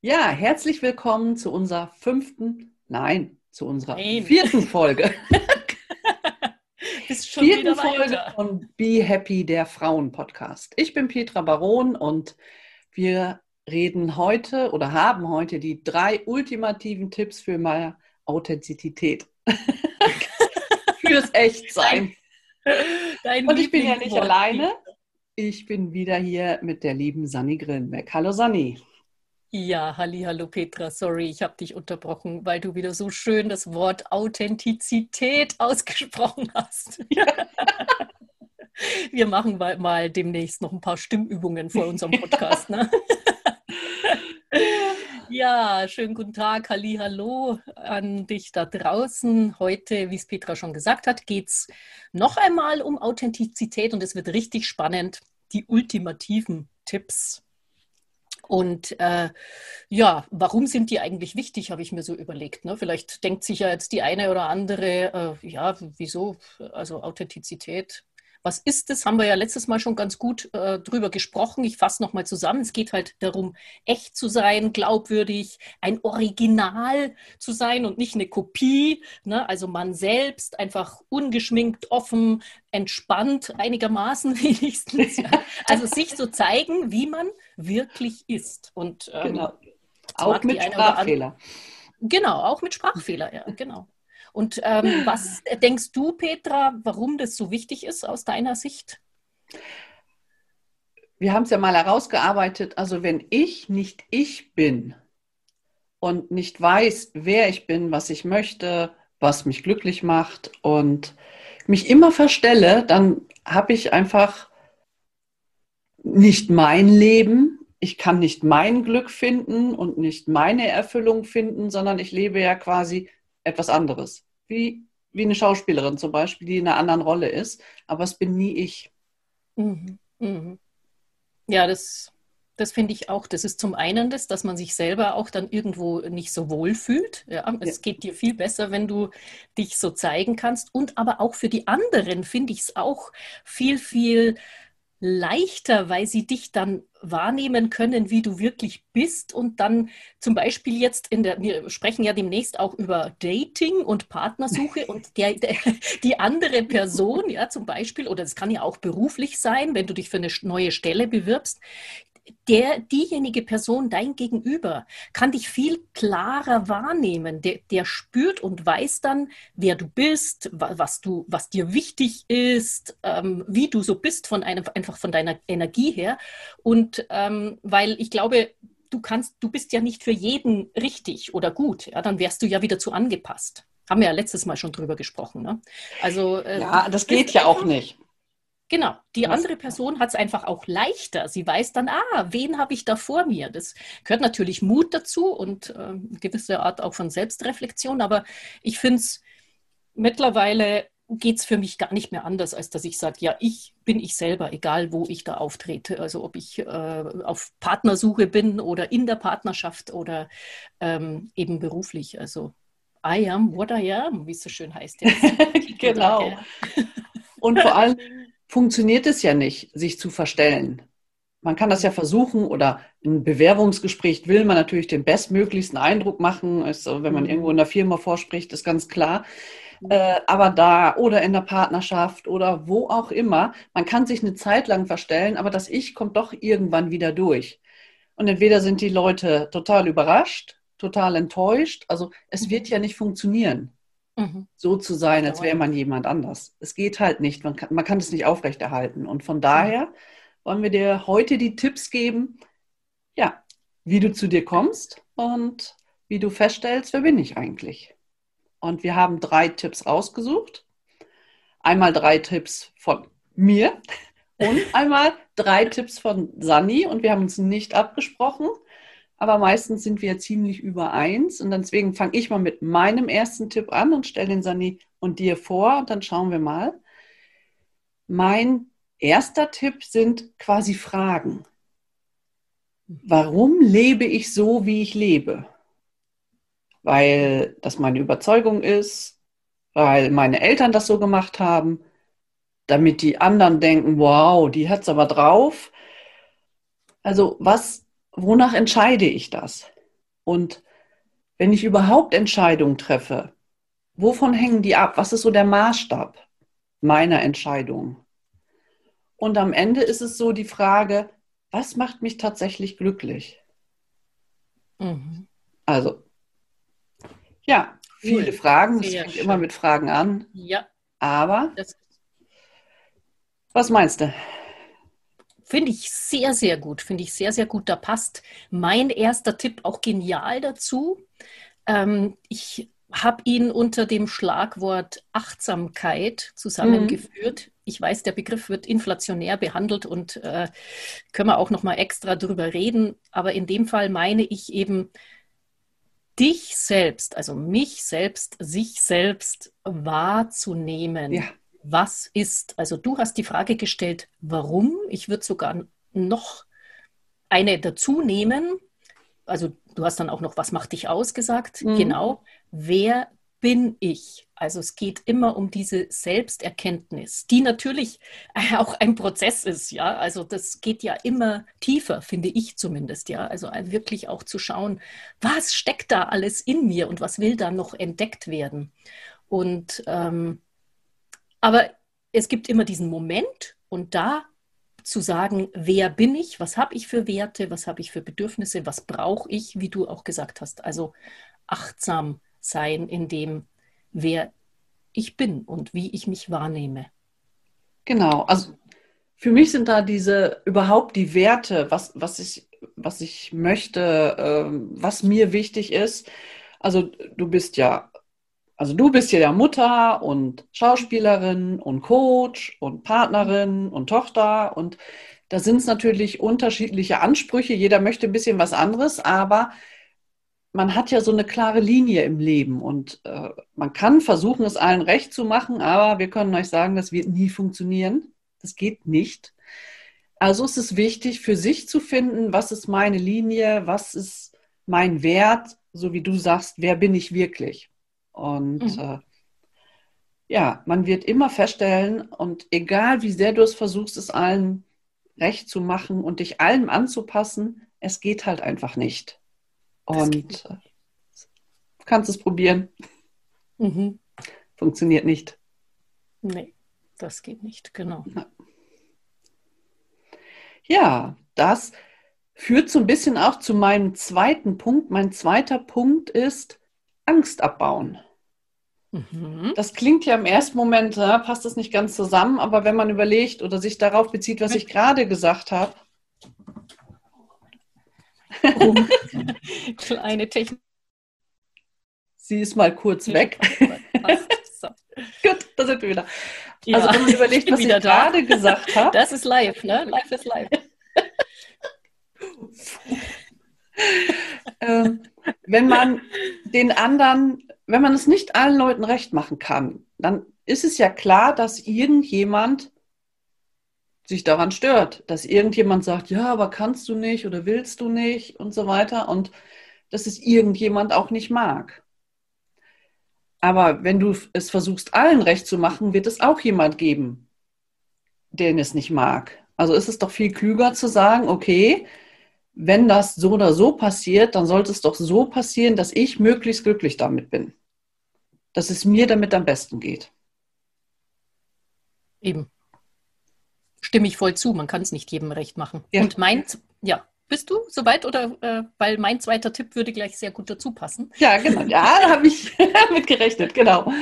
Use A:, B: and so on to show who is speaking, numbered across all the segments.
A: Ja, herzlich willkommen zu unserer fünften, nein, zu unserer nein. vierten Folge.
B: Bist schon vierten Folge
A: von Be Happy, der Frauen-Podcast. Ich bin Petra Baron und wir reden heute oder haben heute die drei ultimativen Tipps für mehr Authentizität. Fürs Echtsein. Dein und ich bin ja nicht alleine. Ich bin wieder hier mit der lieben Sanni Grillenbeck. Hallo Sanni.
B: Ja, halli, hallo Petra, sorry, ich habe dich unterbrochen, weil du wieder so schön das Wort Authentizität ausgesprochen hast. Wir machen mal, mal, demnächst noch ein paar Stimmübungen vor unserem Podcast. Ne? Ja, schönen guten Tag, halli, hallo an dich da draußen. Heute, wie es Petra schon gesagt hat, geht es noch einmal um Authentizität und es wird richtig spannend. Die ultimativen Tipps und äh, ja, warum sind die eigentlich wichtig, habe ich mir so überlegt. Ne? Vielleicht denkt sich ja jetzt die eine oder andere, äh, ja, wieso? Also Authentizität. Was ist das? Haben wir ja letztes Mal schon ganz gut äh, drüber gesprochen. Ich fasse nochmal zusammen. Es geht halt darum, echt zu sein, glaubwürdig, ein Original zu sein und nicht eine Kopie. Ne? Also man selbst, einfach ungeschminkt, offen, entspannt, einigermaßen wenigstens. Ja. Also sich so zeigen, wie man wirklich ist. Und
A: ähm, genau. auch mit Sprachfehler.
B: Genau, auch mit Sprachfehler, ja, genau. Und ähm, was denkst du, Petra, warum das so wichtig ist aus deiner Sicht?
A: Wir haben es ja mal herausgearbeitet. Also wenn ich nicht ich bin und nicht weiß, wer ich bin, was ich möchte, was mich glücklich macht und mich immer verstelle, dann habe ich einfach nicht mein Leben, ich kann nicht mein Glück finden und nicht meine Erfüllung finden, sondern ich lebe ja quasi etwas anderes. Wie, wie eine Schauspielerin zum Beispiel, die in einer anderen Rolle ist, aber es bin nie ich.
B: Mhm. Mhm. Ja, das, das finde ich auch. Das ist zum einen das, dass man sich selber auch dann irgendwo nicht so wohl fühlt. Ja, es ja. geht dir viel besser, wenn du dich so zeigen kannst. Und aber auch für die anderen finde ich es auch viel, viel leichter, weil sie dich dann wahrnehmen können, wie du wirklich bist und dann zum Beispiel jetzt in der, wir sprechen ja demnächst auch über Dating und Partnersuche und der, der, die andere Person, ja zum Beispiel, oder es kann ja auch beruflich sein, wenn du dich für eine neue Stelle bewirbst, der, diejenige Person, dein Gegenüber, kann dich viel klarer wahrnehmen. Der, der spürt und weiß dann, wer du bist, was, du, was dir wichtig ist, ähm, wie du so bist, von einem, einfach von deiner Energie her. Und ähm, weil ich glaube, du kannst, du bist ja nicht für jeden richtig oder gut, ja, dann wärst du ja wieder zu angepasst. Haben wir ja letztes Mal schon drüber gesprochen. Ne?
A: Also, äh, ja, das geht ja auch nicht.
B: Genau, die andere Person hat es einfach auch leichter. Sie weiß dann, ah, wen habe ich da vor mir? Das gehört natürlich Mut dazu und äh, eine gewisse Art auch von Selbstreflexion, aber ich finde es mittlerweile geht es für mich gar nicht mehr anders, als dass ich sage, ja, ich bin ich selber, egal wo ich da auftrete. Also ob ich äh, auf Partnersuche bin oder in der Partnerschaft oder ähm, eben beruflich. Also I am what I am, wie es so schön heißt.
A: genau. Und vor allem funktioniert es ja nicht, sich zu verstellen. Man kann das ja versuchen oder ein Bewerbungsgespräch will man natürlich den bestmöglichsten Eindruck machen. Also wenn man mhm. irgendwo in der Firma vorspricht, ist ganz klar. Mhm. Äh, aber da oder in der Partnerschaft oder wo auch immer, man kann sich eine Zeit lang verstellen, aber das Ich kommt doch irgendwann wieder durch. Und entweder sind die Leute total überrascht, total enttäuscht. Also es wird ja nicht funktionieren mhm. so zu sein, als wäre man jemand anders. Es geht halt nicht, man kann, man kann es nicht aufrechterhalten. Und von daher wollen wir dir heute die Tipps geben, ja, wie du zu dir kommst und wie du feststellst, wer bin ich eigentlich. Und wir haben drei Tipps rausgesucht. Einmal drei Tipps von mir und einmal drei Tipps von Sani und wir haben uns nicht abgesprochen, aber meistens sind wir ziemlich übereins und deswegen fange ich mal mit meinem ersten Tipp an und stelle den Sani und dir vor und dann schauen wir mal. Mein erster Tipp sind quasi Fragen. Warum lebe ich so, wie ich lebe? Weil das meine Überzeugung ist, weil meine Eltern das so gemacht haben, damit die anderen denken, wow, die hat es aber drauf. Also was, wonach entscheide ich das? Und wenn ich überhaupt Entscheidungen treffe, wovon hängen die ab? Was ist so der Maßstab meiner Entscheidung? Und am Ende ist es so die Frage, was macht mich tatsächlich glücklich? Mhm. Also, ja, viele cool. Fragen. Es fängt schön. immer mit Fragen an.
B: Ja.
A: Aber, was meinst du?
B: Finde ich sehr, sehr gut. Finde ich sehr, sehr gut. Da passt mein erster Tipp auch genial dazu. Ähm, ich habe ihn unter dem Schlagwort Achtsamkeit zusammengeführt. Mhm. Ich weiß, der Begriff wird inflationär behandelt und äh, können wir auch noch mal extra drüber reden. Aber in dem Fall meine ich eben dich selbst, also mich selbst, sich selbst wahrzunehmen. Ja was ist. Also du hast die Frage gestellt, warum. Ich würde sogar noch eine dazu nehmen. Also du hast dann auch noch, was macht dich aus gesagt. Mhm. Genau. Wer bin ich? Also es geht immer um diese Selbsterkenntnis, die natürlich auch ein Prozess ist, ja. Also das geht ja immer tiefer, finde ich zumindest, ja. Also wirklich auch zu schauen, was steckt da alles in mir und was will da noch entdeckt werden. Und ähm, aber es gibt immer diesen Moment und da zu sagen, wer bin ich, was habe ich für Werte, was habe ich für Bedürfnisse, was brauche ich, wie du auch gesagt hast. Also achtsam sein in dem, wer ich bin und wie ich mich wahrnehme.
A: Genau, also für mich sind da diese überhaupt die Werte, was, was, ich, was ich möchte, äh, was mir wichtig ist. Also du bist ja also du bist ja Mutter und Schauspielerin und Coach und Partnerin und Tochter und da sind es natürlich unterschiedliche Ansprüche. Jeder möchte ein bisschen was anderes, aber man hat ja so eine klare Linie im Leben und äh, man kann versuchen, es allen recht zu machen, aber wir können euch sagen, das wird nie funktionieren. Das geht nicht. Also ist es wichtig, für sich zu finden, was ist meine Linie, was ist mein Wert, so wie du sagst, wer bin ich wirklich? Und mhm. äh, ja, man wird immer feststellen, und egal wie sehr du es versuchst, es allen recht zu machen und dich allem anzupassen, es geht halt einfach nicht. Und nicht. Äh, du kannst es probieren. Mhm. Funktioniert nicht.
B: Nee, das geht nicht, genau.
A: Ja, das führt so ein bisschen auch zu meinem zweiten Punkt. Mein zweiter Punkt ist Angst abbauen. Mhm. Das klingt ja im ersten Moment, ja, passt das nicht ganz zusammen, aber wenn man überlegt oder sich darauf bezieht, was ich gerade gesagt habe.
B: Oh. Kleine Technik.
A: Sie ist mal kurz weg. so. Gut, da sind wir wieder. Ja. Also wenn man überlegt, was ich da. gerade gesagt habe.
B: Das ist live, ne? Live ist live.
A: ähm, wenn man den anderen wenn man es nicht allen Leuten recht machen kann, dann ist es ja klar, dass irgendjemand sich daran stört, dass irgendjemand sagt, ja, aber kannst du nicht oder willst du nicht und so weiter und dass es irgendjemand auch nicht mag. Aber wenn du es versuchst, allen recht zu machen, wird es auch jemand geben, den es nicht mag. Also ist es doch viel klüger zu sagen, okay, wenn das so oder so passiert, dann sollte es doch so passieren, dass ich möglichst glücklich damit bin. Dass es mir damit am besten geht.
B: Eben. Stimme ich voll zu, man kann es nicht jedem recht machen. Ja. Und mein, ja, bist du soweit oder äh, weil mein zweiter Tipp würde gleich sehr gut dazu passen?
A: Ja, genau. Ja, da habe ich mit gerechnet, genau.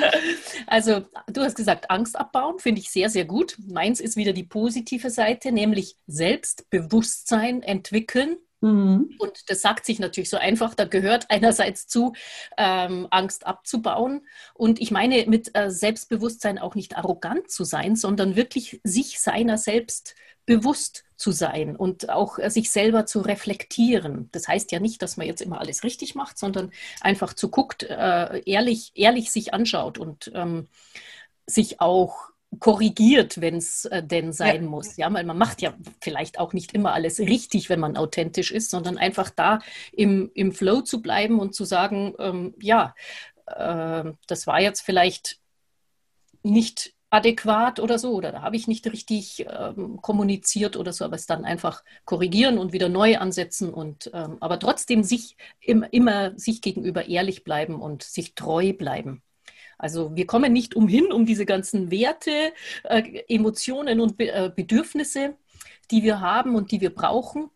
B: Also, du hast gesagt, Angst abbauen, finde ich sehr, sehr gut. Meins ist wieder die positive Seite, nämlich Selbstbewusstsein entwickeln Mhm. Und das sagt sich natürlich so einfach. Da gehört einerseits zu, ähm, Angst abzubauen. Und ich meine mit äh, Selbstbewusstsein auch nicht arrogant zu sein, sondern wirklich sich seiner selbst bewusst zu sein und auch äh, sich selber zu reflektieren. Das heißt ja nicht, dass man jetzt immer alles richtig macht, sondern einfach zu guckt, äh, ehrlich, ehrlich sich anschaut und ähm, sich auch korrigiert, wenn es äh, denn sein ja. muss. Ja, weil man macht ja vielleicht auch nicht immer alles richtig, wenn man authentisch ist, sondern einfach da im, im Flow zu bleiben und zu sagen, ähm, ja, äh, das war jetzt vielleicht nicht adäquat oder so, oder da habe ich nicht richtig ähm, kommuniziert oder so, aber es dann einfach korrigieren und wieder neu ansetzen und ähm, aber trotzdem sich im, immer sich gegenüber ehrlich bleiben und sich treu bleiben. Also wir kommen nicht umhin, um diese ganzen Werte, äh, Emotionen und Be äh, Bedürfnisse, die wir haben und die wir brauchen.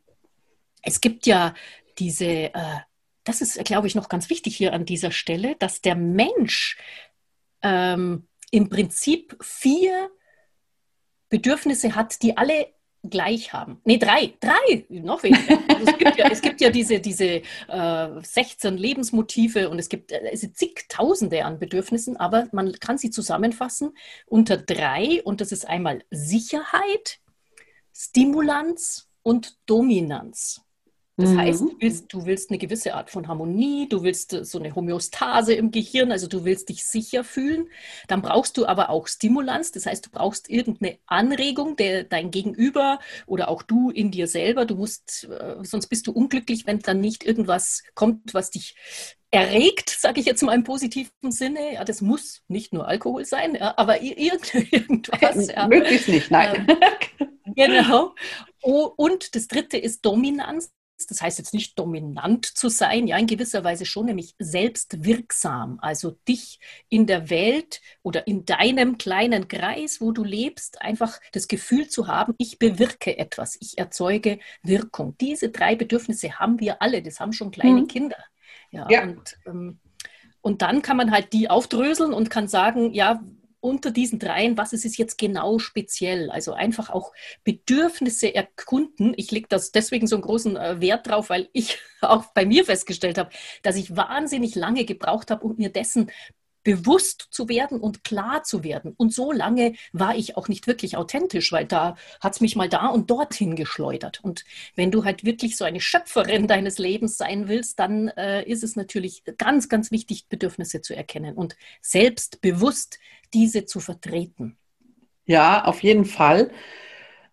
B: Es gibt ja diese, äh, das ist, glaube ich, noch ganz wichtig hier an dieser Stelle, dass der Mensch ähm, im Prinzip vier Bedürfnisse hat, die alle gleich haben. Nee, drei, drei, noch weniger. Also es, gibt ja, es gibt ja diese, diese äh, 16 Lebensmotive und es gibt äh, zigtausende an Bedürfnissen, aber man kann sie zusammenfassen unter drei und das ist einmal Sicherheit, Stimulanz und Dominanz. Das mhm. heißt, du willst, du willst eine gewisse Art von Harmonie, du willst äh, so eine Homöostase im Gehirn, also du willst dich sicher fühlen. Dann brauchst du aber auch Stimulanz, das heißt, du brauchst irgendeine Anregung, der dein Gegenüber oder auch du in dir selber, du musst, äh, sonst bist du unglücklich, wenn dann nicht irgendwas kommt, was dich erregt, sage ich jetzt mal im positiven Sinne. Ja, das muss nicht nur Alkohol sein, ja, aber irgendwas.
A: Ja. Möglichst nicht, nein.
B: Genau. Und das dritte ist Dominanz. Das heißt jetzt nicht dominant zu sein, ja, in gewisser Weise schon, nämlich selbstwirksam. Also dich in der Welt oder in deinem kleinen Kreis, wo du lebst, einfach das Gefühl zu haben, ich bewirke etwas, ich erzeuge Wirkung. Diese drei Bedürfnisse haben wir alle, das haben schon kleine mhm. Kinder. Ja, ja. Und, ähm, und dann kann man halt die aufdröseln und kann sagen, ja, unter diesen dreien, was ist es jetzt genau speziell? Also einfach auch Bedürfnisse erkunden. Ich lege das deswegen so einen großen äh, Wert drauf, weil ich auch bei mir festgestellt habe, dass ich wahnsinnig lange gebraucht habe, um mir dessen bewusst zu werden und klar zu werden. Und so lange war ich auch nicht wirklich authentisch, weil da hat es mich mal da und dorthin geschleudert. Und wenn du halt wirklich so eine Schöpferin deines Lebens sein willst, dann äh, ist es natürlich ganz, ganz wichtig, Bedürfnisse zu erkennen und selbstbewusst diese zu vertreten.
A: Ja, auf jeden Fall.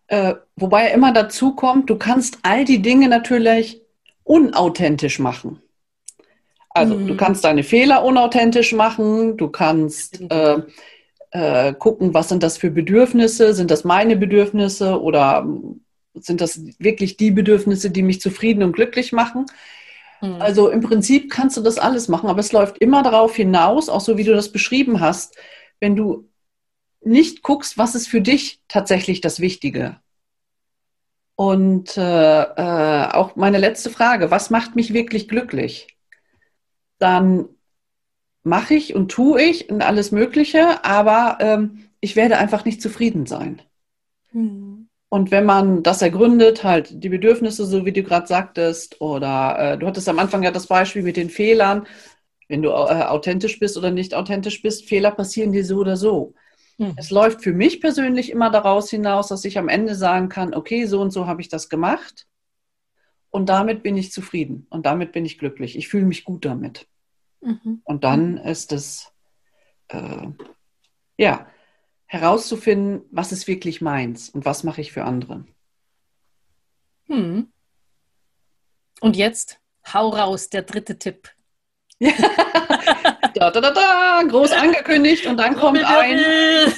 A: Äh, wobei immer dazu kommt, du kannst all die Dinge natürlich unauthentisch machen. Also mhm. du kannst deine Fehler unauthentisch machen, du kannst äh, äh, gucken, was sind das für Bedürfnisse, sind das meine Bedürfnisse oder sind das wirklich die Bedürfnisse, die mich zufrieden und glücklich machen. Mhm. Also im Prinzip kannst du das alles machen, aber es läuft immer darauf hinaus, auch so wie du das beschrieben hast, wenn du nicht guckst, was ist für dich tatsächlich das Wichtige. Und äh, äh, auch meine letzte Frage, was macht mich wirklich glücklich? Dann mache ich und tue ich und alles Mögliche, aber ähm, ich werde einfach nicht zufrieden sein. Mhm. Und wenn man das ergründet, halt die Bedürfnisse, so wie du gerade sagtest, oder äh, du hattest am Anfang ja das Beispiel mit den Fehlern, wenn du äh, authentisch bist oder nicht authentisch bist, Fehler passieren dir so oder so. Mhm. Es läuft für mich persönlich immer daraus hinaus, dass ich am Ende sagen kann, okay, so und so habe ich das gemacht. Und damit bin ich zufrieden und damit bin ich glücklich. Ich fühle mich gut damit. Mhm. Und dann ist es, äh, ja, herauszufinden, was ist wirklich meins und was mache ich für andere.
B: Hm. Und jetzt hau raus, der dritte Tipp.
A: da, da, da, da, groß angekündigt und dann kommt ein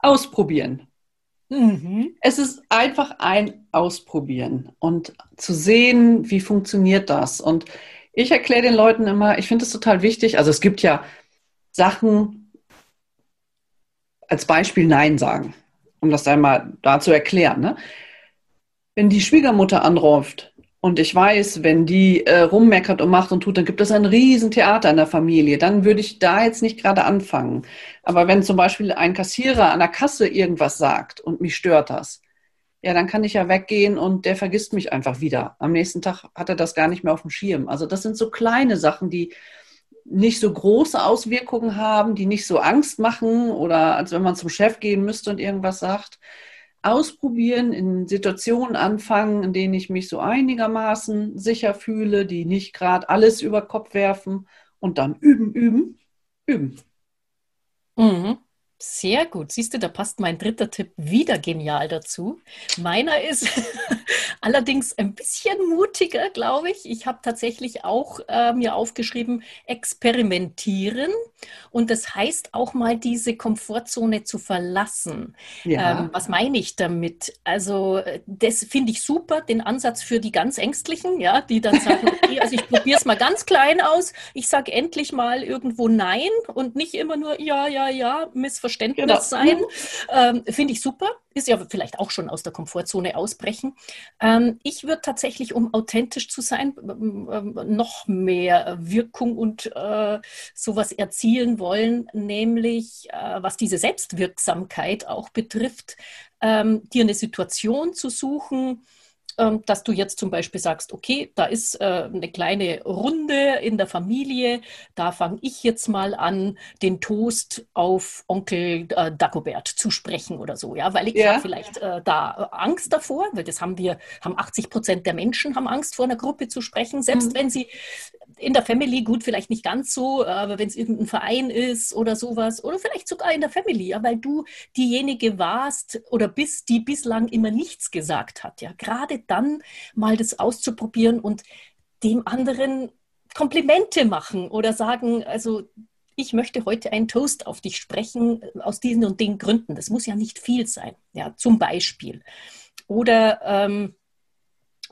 A: Ausprobieren. Mhm. Es ist einfach ein Ausprobieren und zu sehen, wie funktioniert das. Und ich erkläre den Leuten immer, ich finde es total wichtig. Also es gibt ja Sachen, als Beispiel Nein sagen, um das einmal da zu erklären. Ne? Wenn die Schwiegermutter anruft und ich weiß, wenn die äh, rummeckert und macht und tut, dann gibt es ein Riesentheater in der Familie. Dann würde ich da jetzt nicht gerade anfangen. Aber wenn zum Beispiel ein Kassierer an der Kasse irgendwas sagt und mich stört das, ja, dann kann ich ja weggehen und der vergisst mich einfach wieder. Am nächsten Tag hat er das gar nicht mehr auf dem Schirm. Also das sind so kleine Sachen, die nicht so große Auswirkungen haben, die nicht so Angst machen oder als wenn man zum Chef gehen müsste und irgendwas sagt. Ausprobieren, in Situationen anfangen, in denen ich mich so einigermaßen sicher fühle, die nicht gerade alles über Kopf werfen und dann üben, üben, üben.
B: Mhm. Sehr gut. Siehst du, da passt mein dritter Tipp wieder genial dazu. Meiner ist allerdings ein bisschen mutiger, glaube ich. Ich habe tatsächlich auch äh, mir aufgeschrieben, experimentieren. Und das heißt auch mal diese Komfortzone zu verlassen. Ja. Ähm, was meine ich damit? Also, das finde ich super, den Ansatz für die ganz Ängstlichen, ja, die dann sagen, okay, also ich probiere es mal ganz klein aus. Ich sage endlich mal irgendwo Nein und nicht immer nur Ja, ja, ja, missverstanden Verständnis genau. sein. Ähm, Finde ich super. Ist ja vielleicht auch schon aus der Komfortzone ausbrechen. Ähm, ich würde tatsächlich, um authentisch zu sein, ähm, noch mehr Wirkung und äh, sowas erzielen wollen, nämlich äh, was diese Selbstwirksamkeit auch betrifft, ähm, dir eine Situation zu suchen, ähm, dass du jetzt zum Beispiel sagst, okay, da ist äh, eine kleine Runde in der Familie, da fange ich jetzt mal an, den Toast auf Onkel äh, Dagobert zu sprechen oder so, ja, weil ich ja. habe vielleicht äh, da Angst davor, weil das haben wir, haben 80 Prozent der Menschen haben Angst vor einer Gruppe zu sprechen, selbst mhm. wenn sie in der Family, gut, vielleicht nicht ganz so, aber wenn es irgendein Verein ist oder sowas, oder vielleicht sogar in der Family, ja, weil du diejenige warst oder bist, die bislang immer nichts gesagt hat, ja, gerade dann mal das auszuprobieren und dem anderen Komplimente machen oder sagen, also ich möchte heute einen Toast auf dich sprechen aus diesen und den Gründen. Das muss ja nicht viel sein, ja, zum Beispiel. Oder ähm,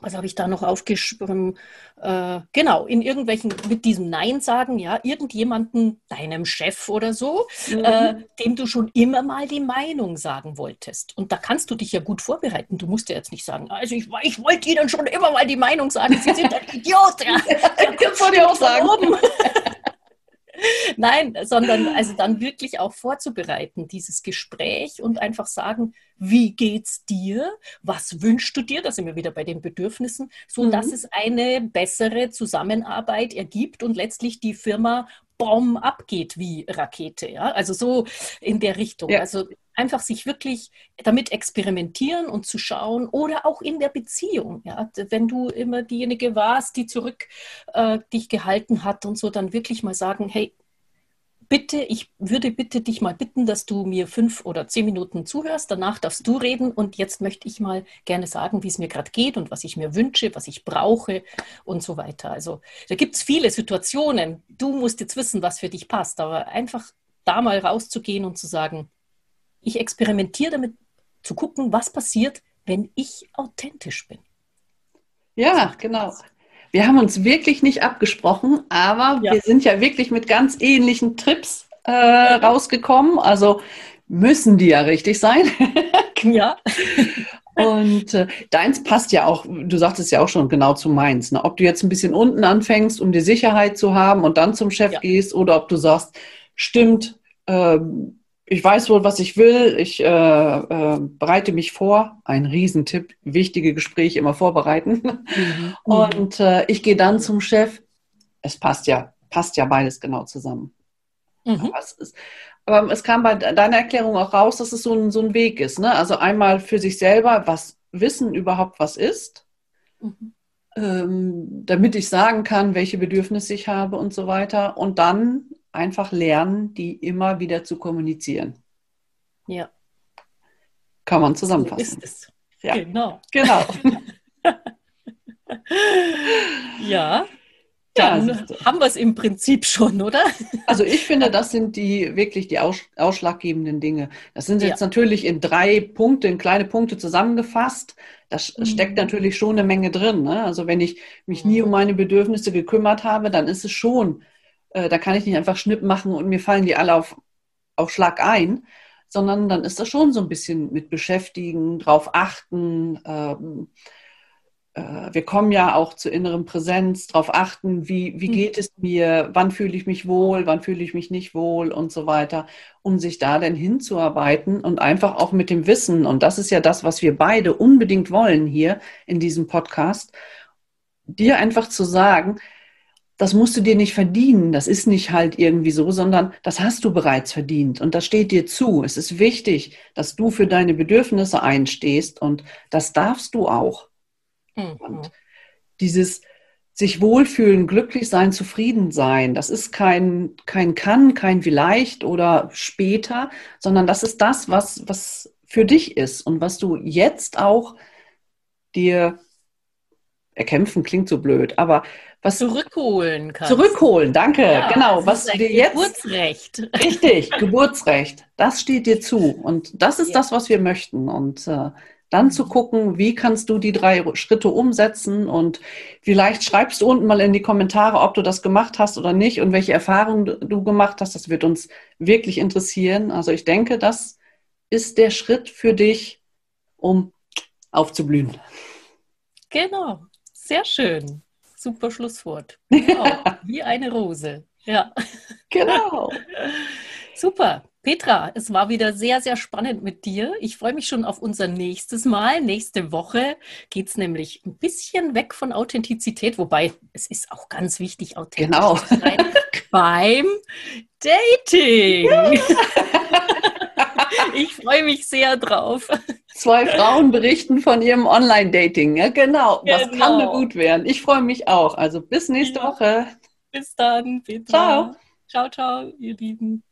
B: was habe ich da noch aufgeschrieben? Äh, genau, in irgendwelchen, mit diesem Nein sagen, ja, irgendjemanden, deinem Chef oder so, mhm. äh, dem du schon immer mal die Meinung sagen wolltest. Und da kannst du dich ja gut vorbereiten. Du musst ja jetzt nicht sagen, also ich, ich wollte Ihnen schon immer mal die Meinung sagen, Sie sind ein Idiot. Ja, ja, das wollte ich auch sagen. Nein, sondern also dann wirklich auch vorzubereiten, dieses Gespräch und einfach sagen, wie geht's dir? Was wünschst du dir? Da sind wir wieder bei den Bedürfnissen, so mhm. dass es eine bessere Zusammenarbeit ergibt und letztlich die Firma Baum abgeht wie Rakete. Ja? Also so in der Richtung. Ja. Also einfach sich wirklich damit experimentieren und zu schauen oder auch in der Beziehung. Ja? Wenn du immer diejenige warst, die zurück äh, dich gehalten hat und so, dann wirklich mal sagen, hey, bitte, ich würde bitte dich mal bitten, dass du mir fünf oder zehn Minuten zuhörst. Danach darfst du reden und jetzt möchte ich mal gerne sagen, wie es mir gerade geht und was ich mir wünsche, was ich brauche und so weiter. Also da gibt es viele Situationen. Du musst jetzt wissen, was für dich passt, aber einfach da mal rauszugehen und zu sagen, ich experimentiere damit, zu gucken, was passiert, wenn ich authentisch bin.
A: Ja, genau. Wir haben uns wirklich nicht abgesprochen, aber ja. wir sind ja wirklich mit ganz ähnlichen Trips äh, rausgekommen. Also müssen die ja richtig sein.
B: ja.
A: Und äh, deins passt ja auch, du sagtest ja auch schon genau zu meins. Ne? Ob du jetzt ein bisschen unten anfängst, um die Sicherheit zu haben und dann zum Chef ja. gehst, oder ob du sagst, stimmt, äh, ich weiß wohl, was ich will, ich äh, äh, bereite mich vor. Ein Riesentipp, wichtige Gespräche immer vorbereiten. Mhm. Und äh, ich gehe dann zum Chef. Es passt ja, passt ja beides genau zusammen. Mhm. Aber, es ist, aber, es kam bei deiner Erklärung auch raus, dass es so ein, so ein Weg ist. Ne? Also einmal für sich selber, was Wissen überhaupt was ist, mhm. ähm, damit ich sagen kann, welche Bedürfnisse ich habe und so weiter. Und dann einfach lernen, die immer wieder zu kommunizieren.
B: Ja.
A: Kann man zusammenfassen. So ist
B: es. Ja. Genau.
A: Genau.
B: ja. Dann ja, haben wir es im Prinzip schon, oder?
A: Also ich finde, das sind die wirklich die ausschlaggebenden Dinge. Das sind jetzt ja. natürlich in drei Punkte, in kleine Punkte zusammengefasst. Da mhm. steckt natürlich schon eine Menge drin. Ne? Also wenn ich mich nie um meine Bedürfnisse gekümmert habe, dann ist es schon äh, da kann ich nicht einfach Schnipp machen und mir fallen die alle auf, auf Schlag ein, sondern dann ist das schon so ein bisschen mit beschäftigen, drauf achten, ähm, äh, wir kommen ja auch zur inneren Präsenz, darauf achten, wie, wie mhm. geht es mir, wann fühle ich mich wohl, wann fühle ich mich nicht wohl und so weiter, um sich da denn hinzuarbeiten und einfach auch mit dem Wissen, und das ist ja das, was wir beide unbedingt wollen hier in diesem Podcast, dir einfach zu sagen, das musst du dir nicht verdienen, das ist nicht halt irgendwie so, sondern das hast du bereits verdient und das steht dir zu. Es ist wichtig, dass du für deine Bedürfnisse einstehst und das darfst du auch. Mhm. Und dieses sich wohlfühlen, glücklich sein, zufrieden sein, das ist kein, kein kann, kein vielleicht oder später, sondern das ist das, was, was für dich ist und was du jetzt auch dir erkämpfen klingt so blöd, aber was
B: zurückholen
A: kannst. Zurückholen, danke. Ja, genau, was
B: dir jetzt Geburtsrecht.
A: Richtig, Geburtsrecht. Das steht dir zu und das ist ja. das, was wir möchten und äh, dann zu gucken, wie kannst du die drei Schritte umsetzen und vielleicht schreibst du unten mal in die Kommentare, ob du das gemacht hast oder nicht und welche Erfahrungen du gemacht hast. Das wird uns wirklich interessieren. Also ich denke, das ist der Schritt für dich, um aufzublühen.
B: Genau, sehr schön. Super Schlusswort. Genau. Wie eine Rose. Ja.
A: Genau.
B: Super. Petra, es war wieder sehr, sehr spannend mit dir. Ich freue mich schon auf unser nächstes Mal. Nächste Woche geht es nämlich ein bisschen weg von Authentizität, wobei es ist auch ganz wichtig, authentisch
A: genau.
B: zu sein beim Dating. Ja. Ich freue mich sehr drauf.
A: Zwei Frauen berichten von ihrem Online-Dating. Ja, genau. genau. Das kann nur gut werden. Ich freue mich auch. Also bis nächste ja. Woche.
B: Bis dann, Petra. Ciao. Ciao, ciao, ihr Lieben.